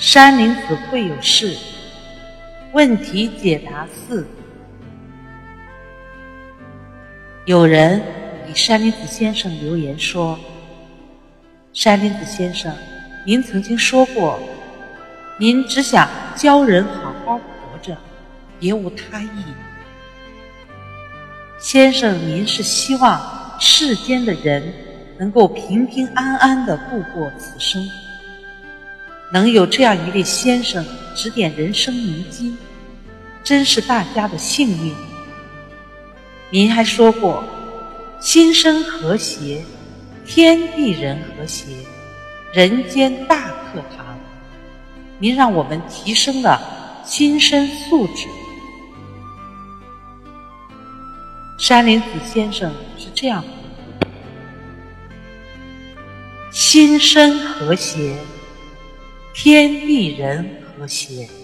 山林子会有事，问题解答四。有人给山林子先生留言说：“山林子先生，您曾经说过，您只想教人好好活着，别无他意。先生，您是希望世间的人能够平平安安的度过此生。”能有这样一位先生指点人生迷津，真是大家的幸运。您还说过，心生和谐，天地人和谐，人间大课堂。您让我们提升了心身素质。山林子先生是这样回复：心身和谐。天地人和谐。